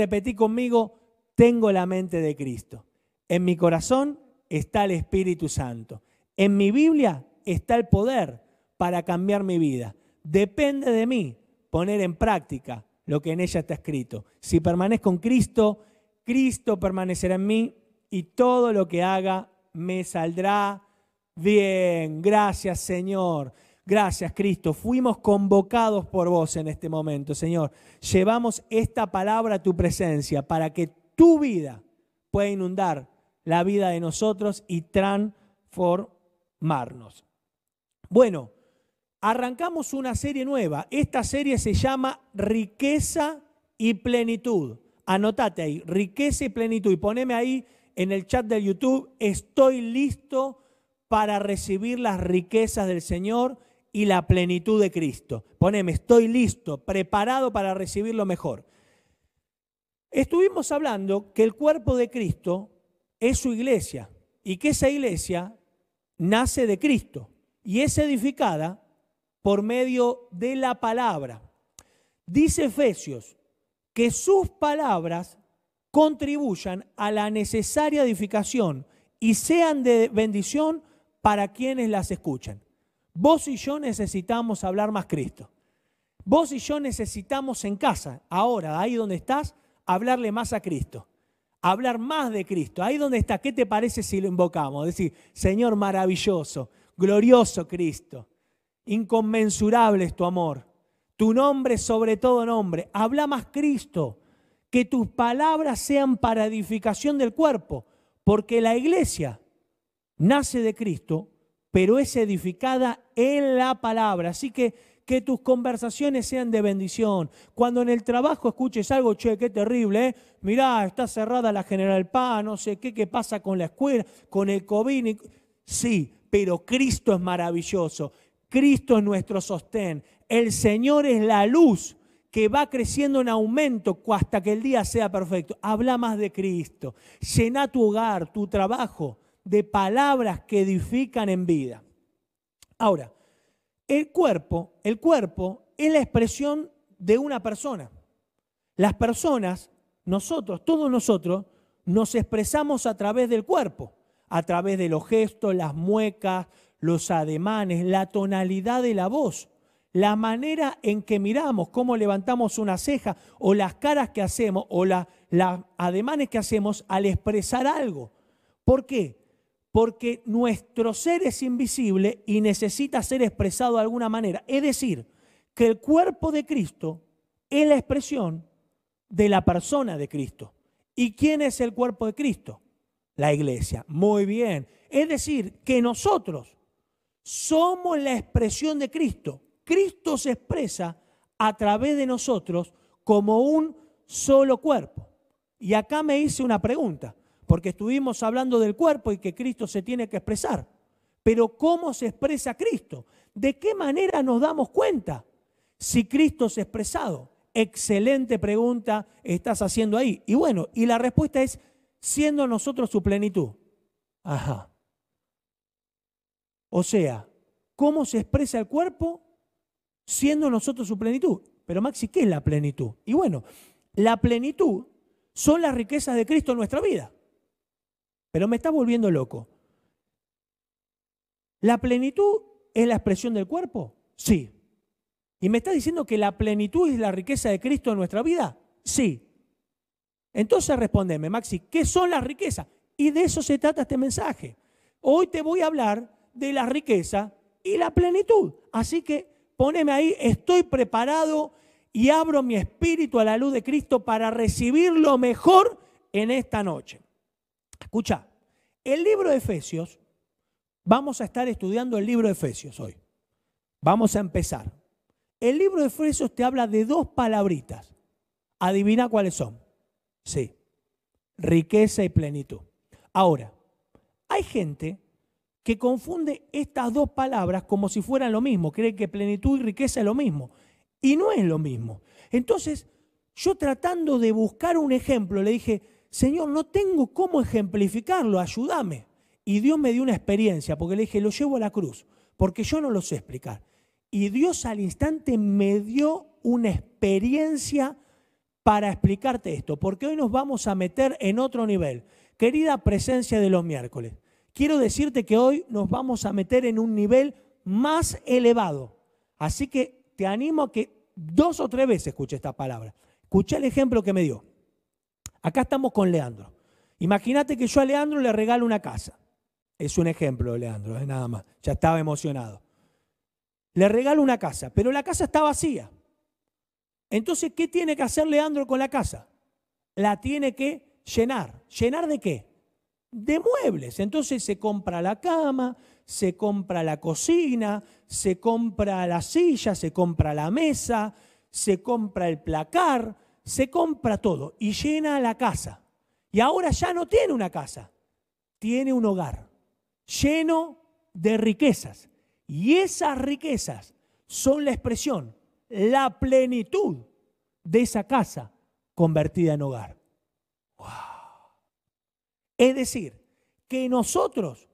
Repetí conmigo, tengo la mente de Cristo. En mi corazón está el Espíritu Santo. En mi Biblia está el poder para cambiar mi vida. Depende de mí poner en práctica lo que en ella está escrito. Si permanezco en Cristo, Cristo permanecerá en mí y todo lo que haga me saldrá bien. Gracias Señor. Gracias Cristo. Fuimos convocados por vos en este momento, Señor. Llevamos esta palabra a tu presencia para que tu vida pueda inundar la vida de nosotros y transformarnos. Bueno, arrancamos una serie nueva. Esta serie se llama Riqueza y Plenitud. Anotate ahí, riqueza y plenitud. Y poneme ahí en el chat de YouTube, estoy listo para recibir las riquezas del Señor y la plenitud de Cristo. Poneme, estoy listo, preparado para recibir lo mejor. Estuvimos hablando que el cuerpo de Cristo es su iglesia y que esa iglesia nace de Cristo y es edificada por medio de la palabra. Dice Efesios que sus palabras contribuyan a la necesaria edificación y sean de bendición para quienes las escuchan. Vos y yo necesitamos hablar más Cristo. Vos y yo necesitamos en casa, ahora, ahí donde estás, hablarle más a Cristo. Hablar más de Cristo. Ahí donde está, ¿qué te parece si lo invocamos? Decir, Señor maravilloso, glorioso Cristo, inconmensurable es tu amor. Tu nombre sobre todo nombre. Habla más Cristo. Que tus palabras sean para edificación del cuerpo. Porque la iglesia nace de Cristo, pero es edificada en la palabra. Así que que tus conversaciones sean de bendición. Cuando en el trabajo escuches algo, che, qué terrible, ¿eh? mirá, está cerrada la General Paz, no sé qué, qué pasa con la escuela, con el COVID. Sí, pero Cristo es maravilloso. Cristo es nuestro sostén. El Señor es la luz que va creciendo en aumento hasta que el día sea perfecto. Habla más de Cristo. Llena tu hogar, tu trabajo de palabras que edifican en vida. Ahora, el cuerpo, el cuerpo es la expresión de una persona. Las personas, nosotros, todos nosotros, nos expresamos a través del cuerpo, a través de los gestos, las muecas, los ademanes, la tonalidad de la voz, la manera en que miramos, cómo levantamos una ceja o las caras que hacemos o las ademanes que hacemos al expresar algo. ¿Por qué? Porque nuestro ser es invisible y necesita ser expresado de alguna manera. Es decir, que el cuerpo de Cristo es la expresión de la persona de Cristo. ¿Y quién es el cuerpo de Cristo? La iglesia. Muy bien. Es decir, que nosotros somos la expresión de Cristo. Cristo se expresa a través de nosotros como un solo cuerpo. Y acá me hice una pregunta porque estuvimos hablando del cuerpo y que Cristo se tiene que expresar. Pero ¿cómo se expresa Cristo? ¿De qué manera nos damos cuenta si Cristo ha expresado? Excelente pregunta estás haciendo ahí. Y bueno, y la respuesta es siendo nosotros su plenitud. Ajá. O sea, ¿cómo se expresa el cuerpo siendo nosotros su plenitud? Pero Maxi, ¿qué es la plenitud? Y bueno, la plenitud son las riquezas de Cristo en nuestra vida. Pero me está volviendo loco. ¿La plenitud es la expresión del cuerpo? Sí. ¿Y me está diciendo que la plenitud es la riqueza de Cristo en nuestra vida? Sí. Entonces respondeme, Maxi, ¿qué son las riquezas? Y de eso se trata este mensaje. Hoy te voy a hablar de la riqueza y la plenitud. Así que poneme ahí, estoy preparado y abro mi espíritu a la luz de Cristo para recibir lo mejor en esta noche. Escucha, el libro de Efesios, vamos a estar estudiando el libro de Efesios hoy. Vamos a empezar. El libro de Efesios te habla de dos palabritas. Adivina cuáles son. Sí, riqueza y plenitud. Ahora, hay gente que confunde estas dos palabras como si fueran lo mismo, cree que plenitud y riqueza es lo mismo. Y no es lo mismo. Entonces, yo tratando de buscar un ejemplo, le dije, Señor, no tengo cómo ejemplificarlo, ayúdame. Y Dios me dio una experiencia, porque le dije, lo llevo a la cruz, porque yo no lo sé explicar. Y Dios al instante me dio una experiencia para explicarte esto, porque hoy nos vamos a meter en otro nivel. Querida presencia de los miércoles, quiero decirte que hoy nos vamos a meter en un nivel más elevado. Así que te animo a que dos o tres veces escuche esta palabra. Escuché el ejemplo que me dio. Acá estamos con Leandro. Imagínate que yo a Leandro le regalo una casa. Es un ejemplo, Leandro, es nada más. Ya estaba emocionado. Le regalo una casa, pero la casa está vacía. Entonces, ¿qué tiene que hacer Leandro con la casa? La tiene que llenar. ¿Llenar de qué? De muebles. Entonces se compra la cama, se compra la cocina, se compra la silla, se compra la mesa, se compra el placar, se compra todo y llena la casa. Y ahora ya no tiene una casa, tiene un hogar lleno de riquezas. Y esas riquezas son la expresión la plenitud de esa casa convertida en hogar. Es decir, que nosotros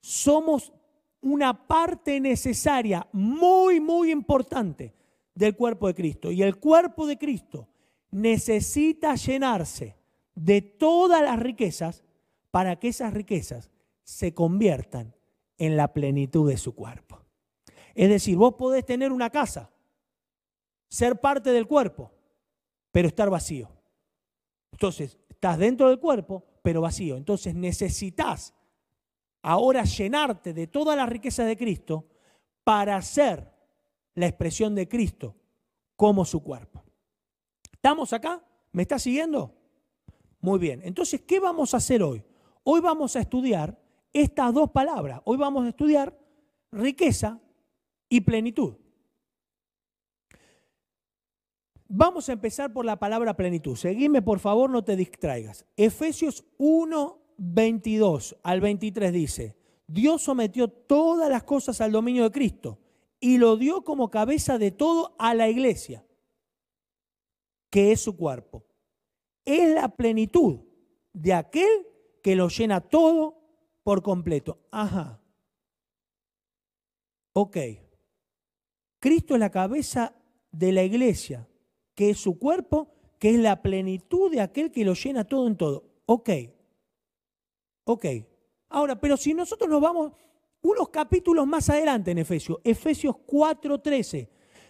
somos una parte necesaria, muy, muy importante del cuerpo de Cristo. Y el cuerpo de Cristo necesita llenarse de todas las riquezas para que esas riquezas se conviertan en la plenitud de su cuerpo. Es decir, vos podés tener una casa, ser parte del cuerpo, pero estar vacío. Entonces, estás dentro del cuerpo, pero vacío. Entonces necesitas ahora llenarte de toda la riqueza de Cristo para ser la expresión de Cristo como su cuerpo. ¿Estamos acá? ¿Me está siguiendo? Muy bien. Entonces, ¿qué vamos a hacer hoy? Hoy vamos a estudiar estas dos palabras. Hoy vamos a estudiar riqueza y plenitud. Vamos a empezar por la palabra plenitud. Seguime, por favor, no te distraigas. Efesios 1, 22 al 23 dice, Dios sometió todas las cosas al dominio de Cristo y lo dio como cabeza de todo a la iglesia, que es su cuerpo. Es la plenitud de aquel que lo llena todo por completo. Ajá. Ok. Cristo es la cabeza de la iglesia que es su cuerpo, que es la plenitud de aquel que lo llena todo en todo. Ok, ok. Ahora, pero si nosotros nos vamos unos capítulos más adelante en Efesios, Efesios 4:13,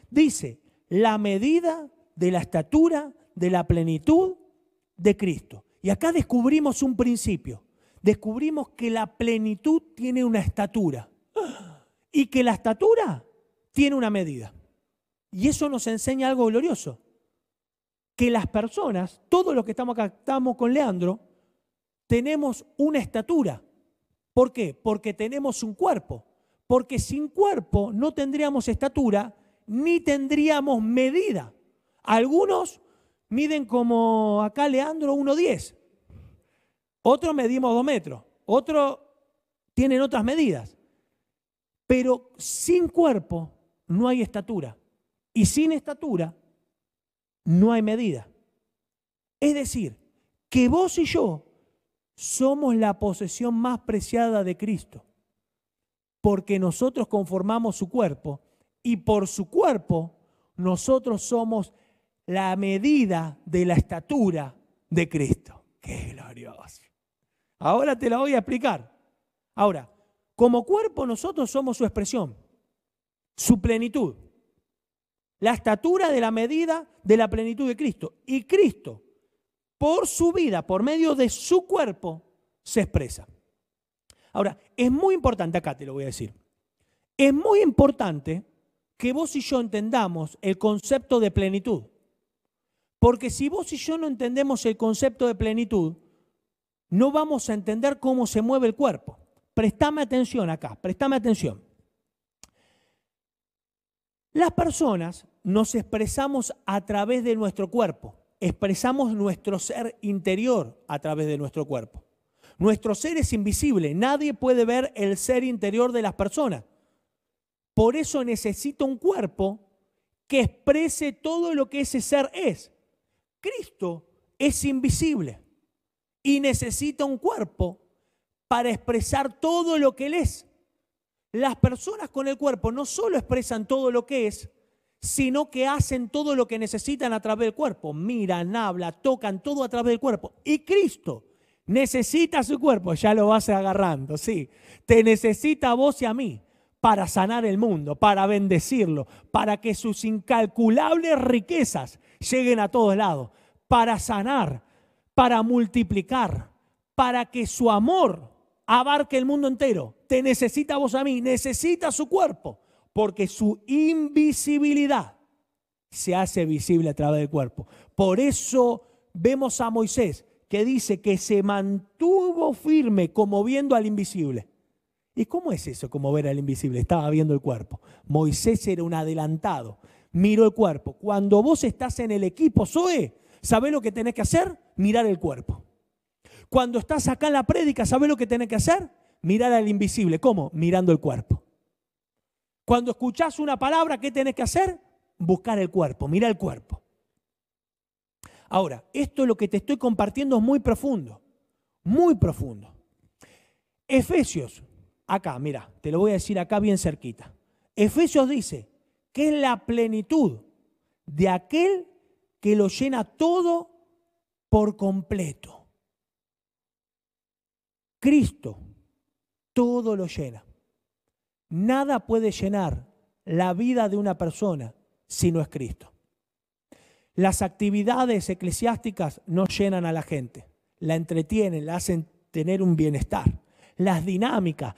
dice, la medida de la estatura de la plenitud de Cristo. Y acá descubrimos un principio. Descubrimos que la plenitud tiene una estatura y que la estatura tiene una medida. Y eso nos enseña algo glorioso que las personas, todos los que estamos acá, estamos con Leandro, tenemos una estatura. ¿Por qué? Porque tenemos un cuerpo. Porque sin cuerpo no tendríamos estatura ni tendríamos medida. Algunos miden como acá Leandro 1,10. Otros medimos 2 metros. Otros tienen otras medidas. Pero sin cuerpo no hay estatura. Y sin estatura no hay medida. Es decir, que vos y yo somos la posesión más preciada de Cristo, porque nosotros conformamos su cuerpo y por su cuerpo nosotros somos la medida de la estatura de Cristo. ¡Qué glorioso! Ahora te la voy a explicar. Ahora, como cuerpo nosotros somos su expresión, su plenitud la estatura de la medida de la plenitud de Cristo. Y Cristo, por su vida, por medio de su cuerpo, se expresa. Ahora, es muy importante, acá te lo voy a decir, es muy importante que vos y yo entendamos el concepto de plenitud. Porque si vos y yo no entendemos el concepto de plenitud, no vamos a entender cómo se mueve el cuerpo. Prestame atención acá, prestame atención. Las personas nos expresamos a través de nuestro cuerpo, expresamos nuestro ser interior a través de nuestro cuerpo. Nuestro ser es invisible, nadie puede ver el ser interior de las personas. Por eso necesita un cuerpo que exprese todo lo que ese ser es. Cristo es invisible y necesita un cuerpo para expresar todo lo que Él es. Las personas con el cuerpo no solo expresan todo lo que es, sino que hacen todo lo que necesitan a través del cuerpo. Miran, hablan, tocan todo a través del cuerpo. Y Cristo necesita su cuerpo, ya lo vas agarrando, sí. Te necesita a vos y a mí para sanar el mundo, para bendecirlo, para que sus incalculables riquezas lleguen a todos lados, para sanar, para multiplicar, para que su amor abarque el mundo entero. Te necesita vos a mí, necesita su cuerpo, porque su invisibilidad se hace visible a través del cuerpo. Por eso vemos a Moisés que dice que se mantuvo firme como viendo al invisible. ¿Y cómo es eso, como ver al invisible? Estaba viendo el cuerpo. Moisés era un adelantado, miró el cuerpo. Cuando vos estás en el equipo Zoe, ¿sabés lo que tenés que hacer? Mirar el cuerpo. Cuando estás acá en la prédica, ¿sabés lo que tenés que hacer? Mirar al invisible. ¿Cómo? Mirando el cuerpo. Cuando escuchás una palabra, ¿qué tenés que hacer? Buscar el cuerpo, mirar el cuerpo. Ahora, esto es lo que te estoy compartiendo es muy profundo, muy profundo. Efesios, acá, mira, te lo voy a decir acá bien cerquita. Efesios dice que es la plenitud de aquel que lo llena todo por completo. Cristo todo lo llena. Nada puede llenar la vida de una persona si no es Cristo. Las actividades eclesiásticas no llenan a la gente, la entretienen, la hacen tener un bienestar. Las dinámicas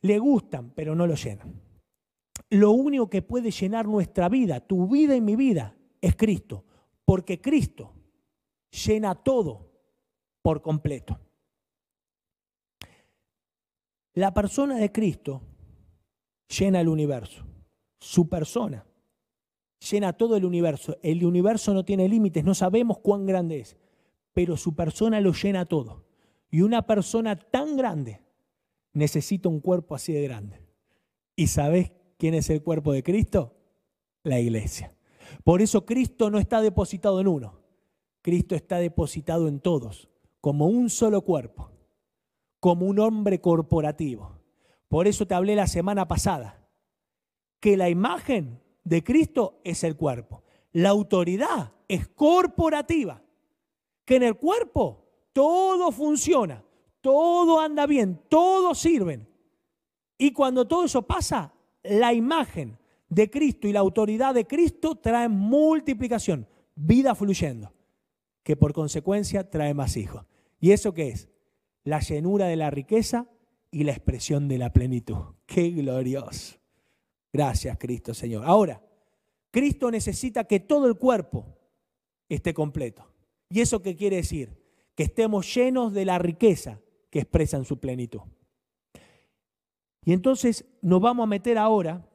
le gustan, pero no lo llenan. Lo único que puede llenar nuestra vida, tu vida y mi vida, es Cristo, porque Cristo llena todo por completo. La persona de Cristo llena el universo, su persona llena todo el universo. El universo no tiene límites, no sabemos cuán grande es, pero su persona lo llena todo. Y una persona tan grande necesita un cuerpo así de grande. ¿Y sabes quién es el cuerpo de Cristo? La iglesia. Por eso Cristo no está depositado en uno, Cristo está depositado en todos, como un solo cuerpo, como un hombre corporativo. Por eso te hablé la semana pasada, que la imagen de Cristo es el cuerpo. La autoridad es corporativa. Que en el cuerpo todo funciona, todo anda bien, todos sirven. Y cuando todo eso pasa, la imagen de Cristo y la autoridad de Cristo traen multiplicación, vida fluyendo, que por consecuencia trae más hijos. ¿Y eso qué es? La llenura de la riqueza y la expresión de la plenitud. ¡Qué glorioso! Gracias, Cristo Señor. Ahora, Cristo necesita que todo el cuerpo esté completo. ¿Y eso qué quiere decir? Que estemos llenos de la riqueza que expresa en su plenitud. Y entonces nos vamos a meter ahora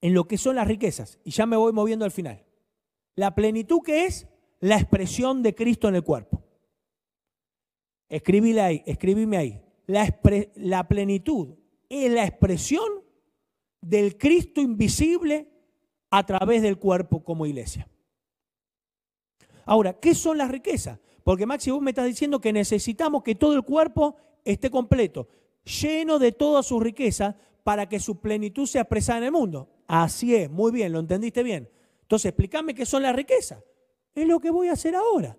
en lo que son las riquezas. Y ya me voy moviendo al final. La plenitud que es la expresión de Cristo en el cuerpo. Escribíle ahí, escribime ahí. La, la plenitud es la expresión del Cristo invisible a través del cuerpo como iglesia. Ahora, ¿qué son las riquezas? Porque Maxi, vos me estás diciendo que necesitamos que todo el cuerpo esté completo, lleno de toda su riqueza para que su plenitud sea expresada en el mundo. Así es, muy bien, lo entendiste bien. Entonces, explícame qué son las riquezas. Es lo que voy a hacer ahora.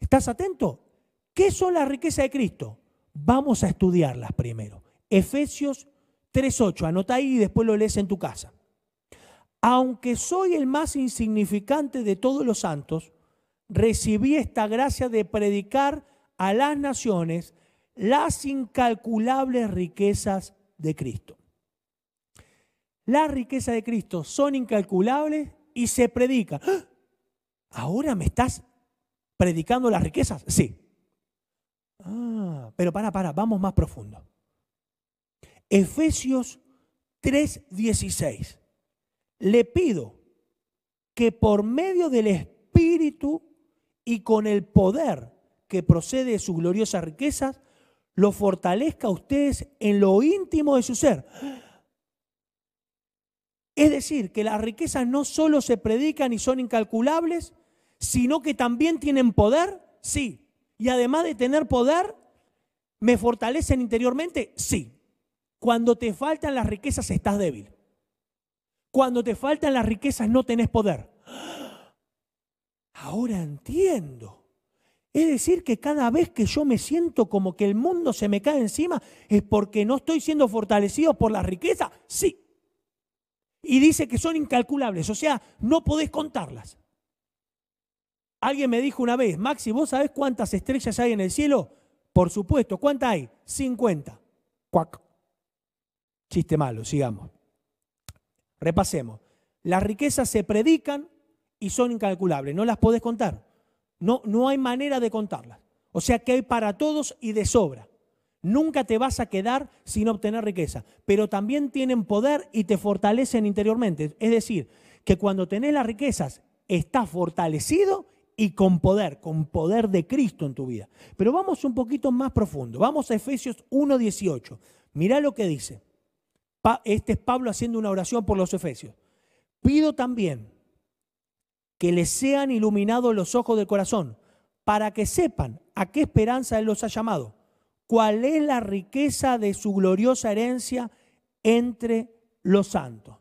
¿Estás atento? ¿Qué son las riquezas de Cristo? Vamos a estudiarlas primero. Efesios 3.8, anota ahí y después lo lees en tu casa. Aunque soy el más insignificante de todos los santos, recibí esta gracia de predicar a las naciones las incalculables riquezas de Cristo. Las riquezas de Cristo son incalculables y se predican. ¡Ah! ¿Ahora me estás predicando las riquezas? Sí. Ah, pero para, para, vamos más profundo. Efesios 3:16. Le pido que por medio del Espíritu y con el poder que procede de sus gloriosas riquezas, lo fortalezca a ustedes en lo íntimo de su ser. Es decir, que las riquezas no solo se predican y son incalculables, sino que también tienen poder, sí. Y además de tener poder, ¿me fortalecen interiormente? Sí. Cuando te faltan las riquezas estás débil. Cuando te faltan las riquezas no tenés poder. Ahora entiendo. Es decir, que cada vez que yo me siento como que el mundo se me cae encima, es porque no estoy siendo fortalecido por la riqueza. Sí. Y dice que son incalculables, o sea, no podés contarlas. Alguien me dijo una vez, Maxi, ¿vos sabés cuántas estrellas hay en el cielo? Por supuesto, ¿cuántas hay? 50. Cuac. Chiste malo, sigamos. Repasemos. Las riquezas se predican y son incalculables, no las podés contar. No, no hay manera de contarlas. O sea que hay para todos y de sobra. Nunca te vas a quedar sin obtener riqueza, pero también tienen poder y te fortalecen interiormente. Es decir, que cuando tenés las riquezas, estás fortalecido y con poder, con poder de Cristo en tu vida. Pero vamos un poquito más profundo. Vamos a Efesios 1.18. Mirá lo que dice. Este es Pablo haciendo una oración por los Efesios. Pido también que les sean iluminados los ojos del corazón, para que sepan a qué esperanza Él los ha llamado, cuál es la riqueza de su gloriosa herencia entre los santos.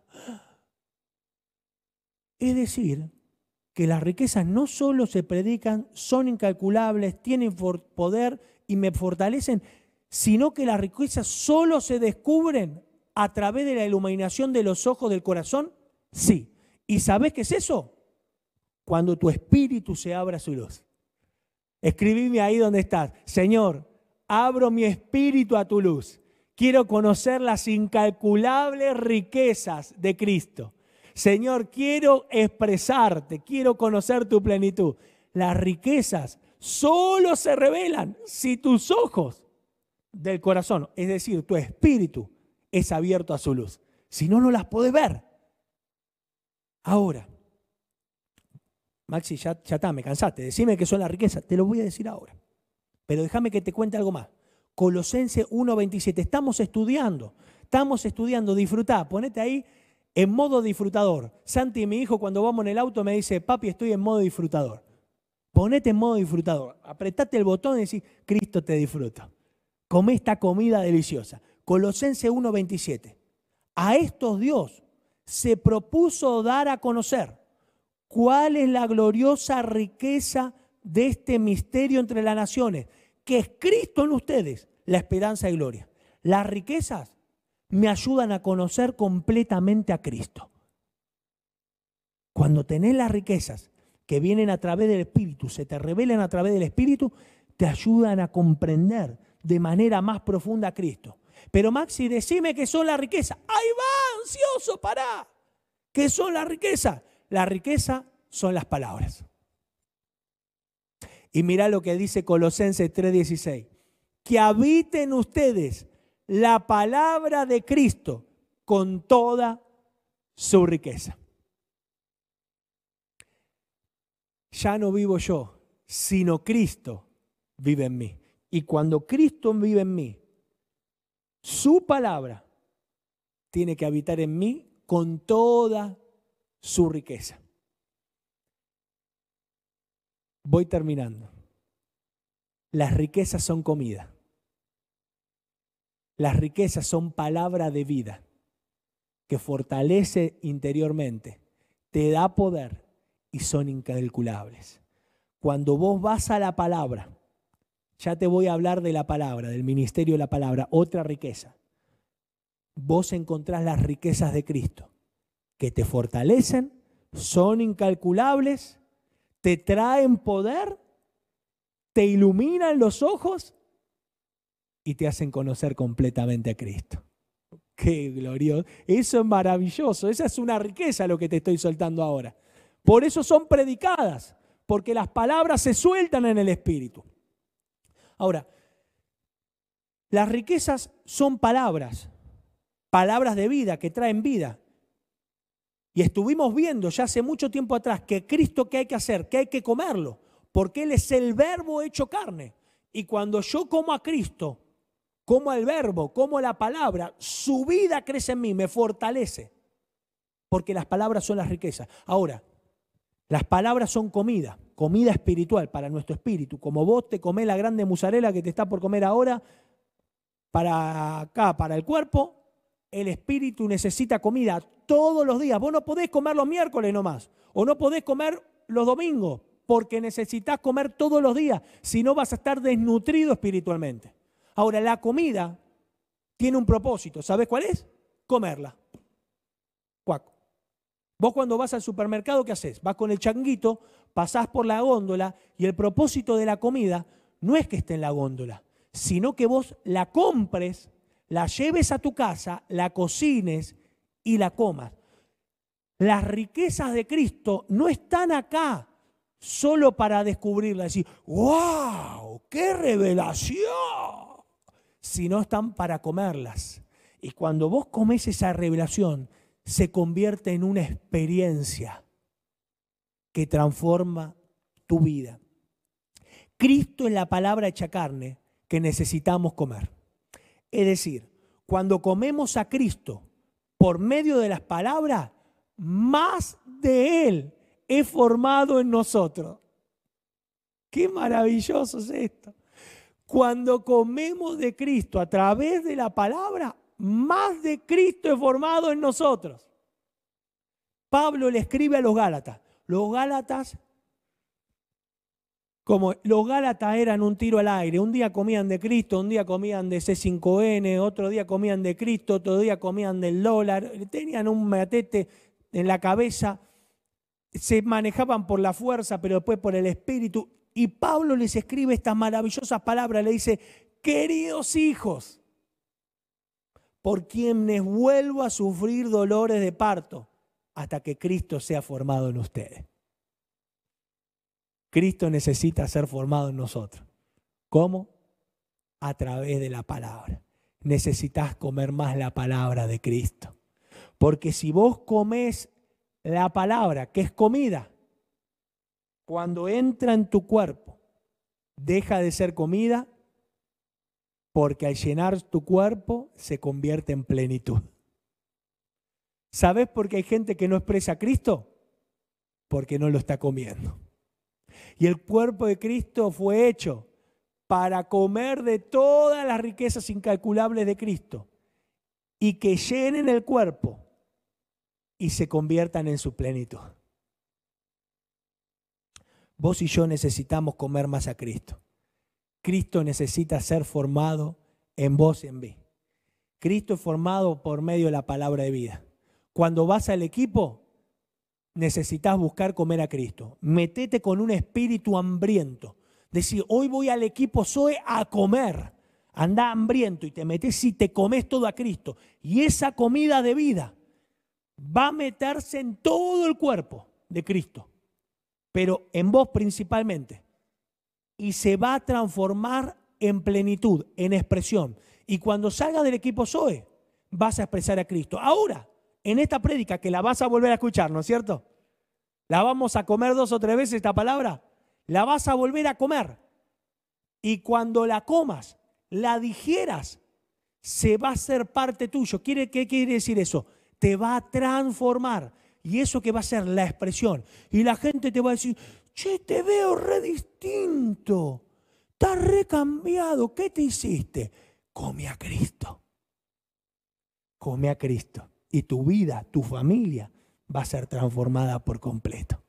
Es decir, que las riquezas no solo se predican, son incalculables, tienen poder y me fortalecen, sino que las riquezas solo se descubren a través de la iluminación de los ojos del corazón. Sí. ¿Y sabes qué es eso? Cuando tu espíritu se abra a su luz. Escribime ahí donde estás. Señor, abro mi espíritu a tu luz. Quiero conocer las incalculables riquezas de Cristo. Señor, quiero expresarte, quiero conocer tu plenitud. Las riquezas solo se revelan si tus ojos del corazón, es decir, tu espíritu, es abierto a su luz. Si no, no las puedes ver. Ahora, Maxi, ya, está, me cansaste, decime que son las riquezas, te lo voy a decir ahora. Pero déjame que te cuente algo más. Colosense 1.27, estamos estudiando, estamos estudiando, disfrutá, ponete ahí en modo disfrutador. Santi, mi hijo, cuando vamos en el auto me dice, papi, estoy en modo disfrutador. Ponete en modo disfrutador, apretate el botón y decís, Cristo te disfruta. Come esta comida deliciosa. Colosense 1.27. A estos Dios se propuso dar a conocer ¿Cuál es la gloriosa riqueza de este misterio entre las naciones? Que es Cristo en ustedes, la esperanza y gloria. Las riquezas me ayudan a conocer completamente a Cristo. Cuando tenés las riquezas que vienen a través del Espíritu, se te revelan a través del Espíritu, te ayudan a comprender de manera más profunda a Cristo. Pero Maxi, decime que son las riquezas. Ahí va, ansioso, pará. ¿Qué son las riquezas? La riqueza son las palabras. Y mira lo que dice Colosenses 3:16. Que habiten ustedes la palabra de Cristo con toda su riqueza. Ya no vivo yo, sino Cristo vive en mí. Y cuando Cristo vive en mí, su palabra tiene que habitar en mí con toda su riqueza. Voy terminando. Las riquezas son comida. Las riquezas son palabra de vida que fortalece interiormente, te da poder y son incalculables. Cuando vos vas a la palabra, ya te voy a hablar de la palabra, del ministerio de la palabra, otra riqueza. Vos encontrás las riquezas de Cristo que te fortalecen, son incalculables, te traen poder, te iluminan los ojos y te hacen conocer completamente a Cristo. Qué glorioso. Eso es maravilloso. Esa es una riqueza lo que te estoy soltando ahora. Por eso son predicadas, porque las palabras se sueltan en el Espíritu. Ahora, las riquezas son palabras, palabras de vida que traen vida. Y estuvimos viendo ya hace mucho tiempo atrás que Cristo qué hay que hacer, que hay que comerlo, porque Él es el verbo hecho carne. Y cuando yo como a Cristo, como al verbo, como la palabra, su vida crece en mí, me fortalece. Porque las palabras son las riquezas. Ahora, las palabras son comida, comida espiritual para nuestro espíritu. Como vos te comés la grande musarela que te está por comer ahora, para acá, para el cuerpo, el espíritu necesita comida todos los días. Vos no podés comer los miércoles nomás, o no podés comer los domingos, porque necesitas comer todos los días, si no vas a estar desnutrido espiritualmente. Ahora, la comida tiene un propósito, ¿sabes cuál es? Comerla. Cuaco. Vos cuando vas al supermercado, ¿qué haces? Vas con el changuito, pasás por la góndola y el propósito de la comida no es que esté en la góndola, sino que vos la compres, la lleves a tu casa, la cocines y la comas. Las riquezas de Cristo no están acá solo para descubrirlas, decir, wow, qué revelación, sino están para comerlas. Y cuando vos comes esa revelación, se convierte en una experiencia que transforma tu vida. Cristo es la palabra hecha carne que necesitamos comer. Es decir, cuando comemos a Cristo por medio de las palabras, más de Él es formado en nosotros. Qué maravilloso es esto. Cuando comemos de Cristo a través de la palabra, más de Cristo es formado en nosotros. Pablo le escribe a los Gálatas. Los Gálatas, como los Gálatas eran un tiro al aire, un día comían de Cristo, un día comían de C5N, otro día comían de Cristo, otro día comían del dólar, tenían un matete en la cabeza, se manejaban por la fuerza, pero después por el espíritu. Y Pablo les escribe estas maravillosas palabras, le dice, queridos hijos, por quienes vuelvo a sufrir dolores de parto hasta que Cristo sea formado en ustedes. Cristo necesita ser formado en nosotros. ¿Cómo? A través de la palabra. Necesitas comer más la palabra de Cristo. Porque si vos comes la palabra, que es comida, cuando entra en tu cuerpo, deja de ser comida porque al llenar tu cuerpo se convierte en plenitud. ¿Sabes por qué hay gente que no expresa a Cristo? Porque no lo está comiendo. Y el cuerpo de Cristo fue hecho para comer de todas las riquezas incalculables de Cristo y que llenen el cuerpo y se conviertan en su plenitud. Vos y yo necesitamos comer más a Cristo. Cristo necesita ser formado en vos y en mí. Cristo es formado por medio de la palabra de vida. Cuando vas al equipo, necesitas buscar comer a Cristo. Metete con un espíritu hambriento. Decir, hoy voy al equipo Zoe a comer. Anda hambriento y te metes y te comes todo a Cristo. Y esa comida de vida va a meterse en todo el cuerpo de Cristo, pero en vos principalmente y se va a transformar en plenitud, en expresión. Y cuando salga del equipo Zoe, vas a expresar a Cristo. Ahora, en esta prédica, que la vas a volver a escuchar, ¿no es cierto? La vamos a comer dos o tres veces esta palabra. La vas a volver a comer. Y cuando la comas, la digieras, se va a ser parte tuyo. ¿Qué quiere decir eso? Te va a transformar. Y eso que va a ser la expresión. Y la gente te va a decir, che, te veo re distinto, estás recambiado, ¿qué te hiciste? Come a Cristo. Come a Cristo. Y tu vida, tu familia va a ser transformada por completo.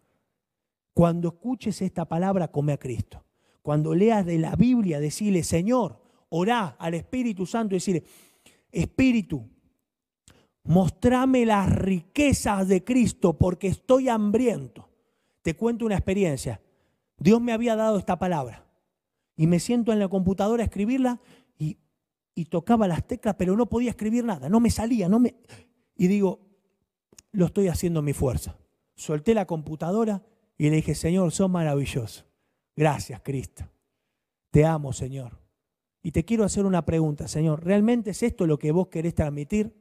Cuando escuches esta palabra, come a Cristo. Cuando leas de la Biblia, decirle, Señor, orá al Espíritu Santo y decirle, Espíritu, mostrame las riquezas de Cristo porque estoy hambriento. Te cuento una experiencia. Dios me había dado esta palabra y me siento en la computadora a escribirla y, tocaba las teclas, pero no podía escribir nada, no me salía, no me... Y digo, lo estoy haciendo mi fuerza. Solté la computadora y le dije, Señor, sos maravilloso. Gracias, Cristo. Te amo, Señor. Y te quiero hacer una pregunta, Señor. ¿Realmente es esto lo que vos querés transmitir?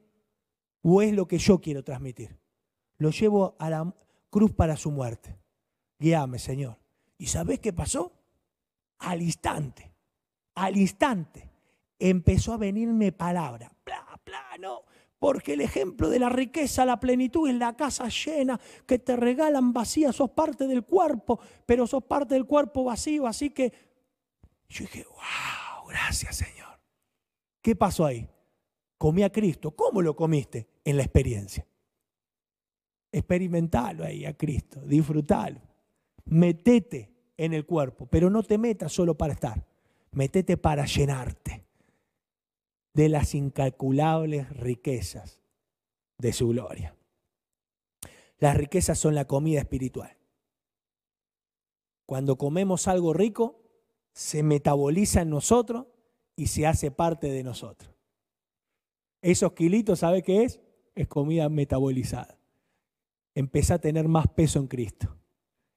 ¿O es lo que yo quiero transmitir? Lo llevo a la cruz para su muerte guíame, Señor. ¿Y sabes qué pasó? Al instante, al instante, empezó a venirme palabra. Bla, bla, no. Porque el ejemplo de la riqueza, la plenitud en la casa llena, que te regalan vacía, sos parte del cuerpo, pero sos parte del cuerpo vacío. Así que yo dije, wow, gracias Señor. ¿Qué pasó ahí? Comí a Cristo. ¿Cómo lo comiste? En la experiencia. Experimentalo ahí a Cristo, disfrutalo. Metete en el cuerpo, pero no te metas solo para estar. Metete para llenarte de las incalculables riquezas de su gloria. Las riquezas son la comida espiritual. Cuando comemos algo rico, se metaboliza en nosotros y se hace parte de nosotros. Esos kilitos, ¿sabe qué es? Es comida metabolizada. Empezá a tener más peso en Cristo.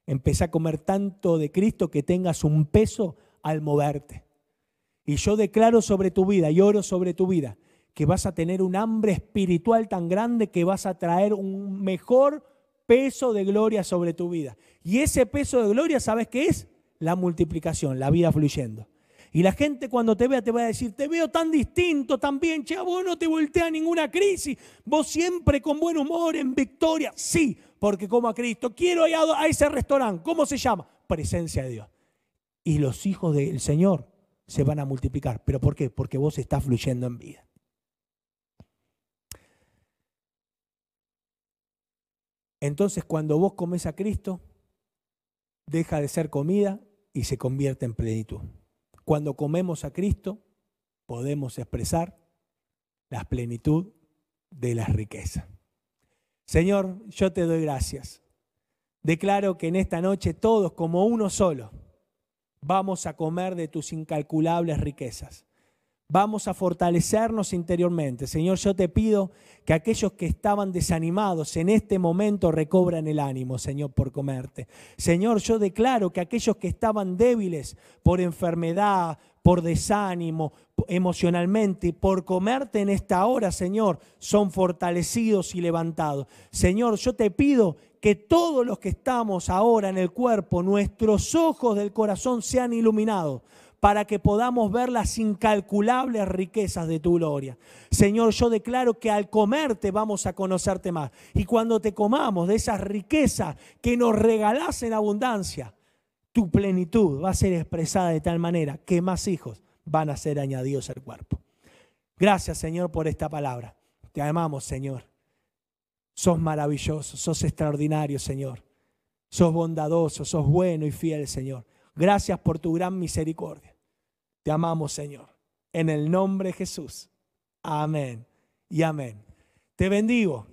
Empezá a comer tanto de Cristo que tengas un peso al moverte. Y yo declaro sobre tu vida y oro sobre tu vida que vas a tener un hambre espiritual tan grande que vas a traer un mejor peso de gloria sobre tu vida. Y ese peso de gloria, ¿sabes qué es? La multiplicación, la vida fluyendo. Y la gente cuando te vea te va a decir, te veo tan distinto, tan bien, che, vos no te voltea ninguna crisis, vos siempre con buen humor, en victoria. Sí, porque como a Cristo, quiero ir a ese restaurante, ¿cómo se llama? Presencia de Dios. Y los hijos del Señor se van a multiplicar. ¿Pero por qué? Porque vos estás fluyendo en vida. Entonces cuando vos comes a Cristo, deja de ser comida y se convierte en plenitud. Cuando comemos a Cristo, podemos expresar la plenitud de la riqueza. Señor, yo te doy gracias. Declaro que en esta noche todos como uno solo vamos a comer de tus incalculables riquezas vamos a fortalecernos interiormente. Señor, yo te pido que aquellos que estaban desanimados en este momento recobran el ánimo, Señor, por comerte. Señor, yo declaro que aquellos que estaban débiles por enfermedad, por desánimo, emocionalmente, por comerte en esta hora, Señor, son fortalecidos y levantados. Señor, yo te pido que todos los que estamos ahora en el cuerpo, nuestros ojos del corazón sean iluminados para que podamos ver las incalculables riquezas de tu gloria. Señor, yo declaro que al comerte vamos a conocerte más. Y cuando te comamos de esas riquezas que nos regalás en abundancia, tu plenitud va a ser expresada de tal manera que más hijos van a ser añadidos al cuerpo. Gracias, Señor, por esta palabra. Te amamos, Señor. Sos maravilloso, sos extraordinario, Señor. Sos bondadoso, sos bueno y fiel, Señor. Gracias por tu gran misericordia. Te amamos, Señor. En el nombre de Jesús. Amén y amén. Te bendigo.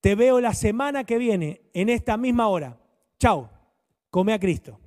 Te veo la semana que viene en esta misma hora. Chao. Come a Cristo.